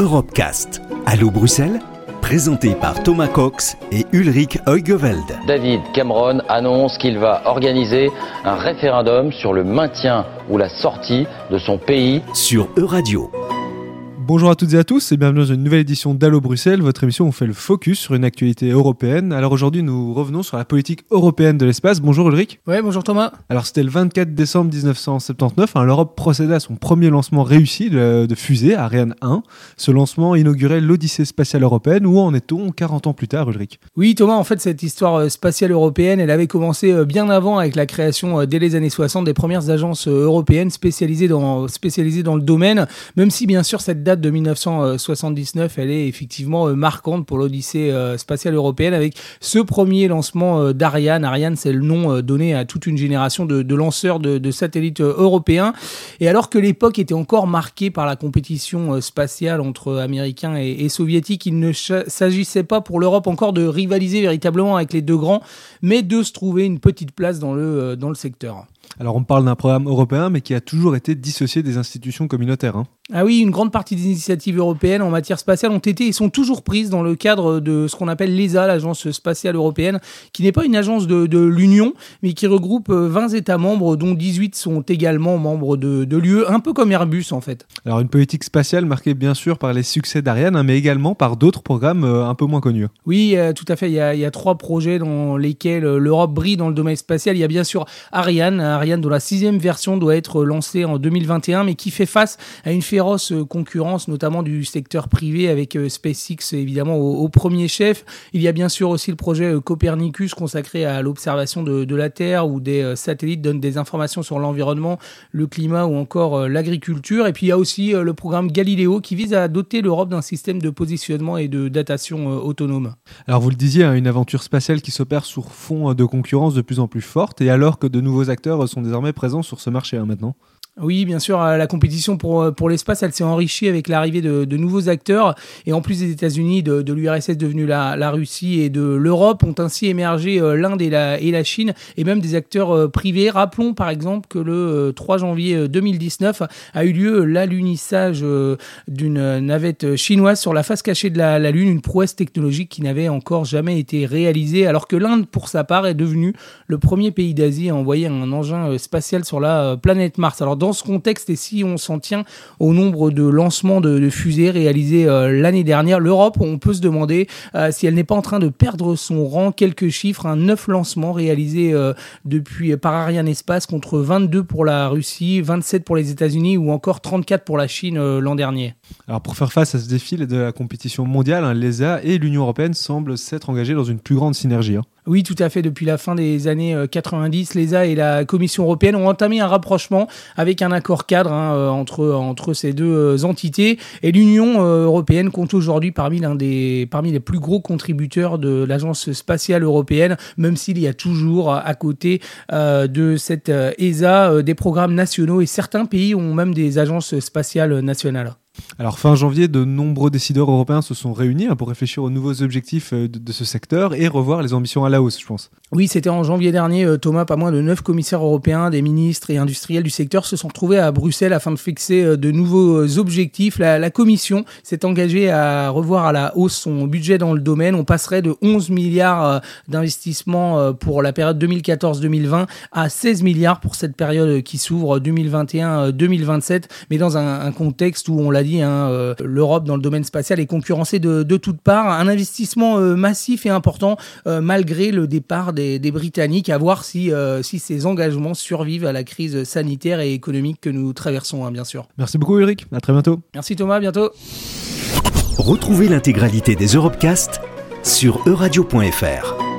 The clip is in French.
Europecast. Allô Bruxelles? Présenté par Thomas Cox et Ulrich Heugeveld. David Cameron annonce qu'il va organiser un référendum sur le maintien ou la sortie de son pays sur Euradio. Bonjour à toutes et à tous et bienvenue dans une nouvelle édition d'Allo Bruxelles, votre émission où on fait le focus sur une actualité européenne. Alors aujourd'hui nous revenons sur la politique européenne de l'espace. Bonjour Ulrich. Ouais, bonjour Thomas. Alors c'était le 24 décembre 1979, hein, l'Europe procédait à son premier lancement réussi de, de, fusée Ariane 1. Ce lancement inaugurait l'Odyssée spatiale européenne. Où en est-on 40 ans plus tard Ulrich? Oui Thomas, en fait cette histoire euh, spatiale européenne, elle avait commencé euh, bien avant avec la création euh, dès les années 60 des premières agences européennes spécialisées dans, spécialisées dans le domaine, même si bien sûr cette date de 1979, elle est effectivement euh, marquante pour l'Odyssée euh, spatiale européenne avec ce premier lancement euh, d'Ariane. Ariane, c'est le nom donné à toute une génération de, lanceurs de, satellites européens. Et alors que l'époque était encore marquée par la compétition spatiale entre Américains et, Soviétiques, il ne s'agissait pas pour l'Europe encore de rivaliser véritablement avec les deux grands, mais de se trouver une petite place dans le, dans le secteur. Alors on parle d'un programme européen, mais qui a toujours été dissocié des institutions communautaires. Hein. Ah oui, une grande partie des initiatives européennes en matière spatiale ont été et sont toujours prises dans le cadre de ce qu'on appelle l'ESA, l'Agence spatiale européenne, qui n'est pas une agence de, l'Union, mais qui regroupe 20 États membres, dont 18 sont également membres de, l'UE, un peu comme Airbus en fait. Alors une politique spatiale marquée bien sûr par les succès d'Ariane, hein, mais également par d'autres programmes euh, un peu moins connus. Oui, euh, tout à fait. Il y, a, trois projets dans lesquels euh, l'Europe brille dans le domaine spatial. Il y a bien sûr Ariane, Ariane dont la sixième version doit être lancée en 2021, mais qui fait face à une euh, concurrence, notamment du secteur privé avec euh, SpaceX évidemment au, premier chef. Il y a bien sûr aussi le projet euh, Copernicus consacré à l'observation de, la Terre où des satellites donnent des informations sur l'environnement, le climat ou encore l'agriculture. Et puis il y a aussi le programme Galileo qui vise à doter l'Europe d'un système de positionnement et de datation autonome. Alors vous le disiez, hein, une aventure spatiale qui s'opère sur fond de concurrence de plus en plus forte et alors que de nouveaux acteurs sont désormais présents sur ce marché hein, maintenant? Oui, bien sûr, euh, la compétition pour, euh, pour l'espace, elle s'est enrichie avec l'arrivée de, nouveaux acteurs. Et en plus des États-Unis, de, l'URSS devenue la, Russie et de l'Europe, ont ainsi émergé euh, l'Inde et la, Chine, et même des acteurs privés. Rappelons par exemple que le 3 janvier 2019 a eu lieu l'alunissage d'une navette chinoise sur la face cachée de la, Lune, une prouesse technologique qui n'avait encore jamais été réalisée, alors que l'Inde, pour sa part, est devenue le premier pays d'Asie à envoyer un engin spatial sur la planète Mars. Dans ce contexte et si on s'en tient au nombre de lancements de, fusées réalisés euh, l'année dernière, l'Europe, on peut se demander euh, si elle n'est pas en train de perdre son rang. Quelques chiffres, un 9 lancements réalisés euh, depuis par Ariane Espace contre 22 pour la Russie, 27 pour les États-Unis ou encore 34 pour la Chine l'an dernier. Alors pour faire face à ce défi de la compétition mondiale, hein, l'ESA et l'Union européenne semblent s'être engagés dans une plus grande synergie. Oui, tout à fait. Depuis la fin des années 90, l'ESA et la Commission européenne ont entamé un rapprochement avec un accord cadre hein, euh, entre, ces deux euh, entités. Et l'Union euh, européenne compte aujourd'hui parmi, les plus gros contributeurs de l'Agence spatiale européenne, même s'il y a toujours à côté de cette ESA des programmes nationaux et certains pays ont même des agences spatiales nationales. Alors fin janvier, de nombreux décideurs européens se sont réunis hein, pour réfléchir aux nouveaux objectifs euh, de, ce secteur et revoir les ambitions à la hausse, je pense. Oui, c'était en janvier dernier, euh, Thomas, pas moins de neuf commissaires européens, des ministres et industriels du secteur se sont retrouvés à Bruxelles afin de fixer euh, de nouveaux objectifs. La, Commission s'est engagée à revoir à la hausse son budget dans le domaine. On passerait de 11 milliards d'investissements pour la période 2014-2020 à 16 milliards pour cette période qui s'ouvre 2021-2027, mais dans un, un contexte où on l'a dit, Hein, euh, l'Europe dans le domaine spatial est concurrencée de, toutes parts. Un investissement euh, massif et important euh, malgré le départ des, Britanniques. À voir si, si ces engagements survivent à la crise sanitaire et économique que nous traversons, hein, bien sûr. Merci beaucoup Eric, à très bientôt. Merci Thomas, à bientôt. Retrouvez l'intégralité des Europecast sur euradio.fr.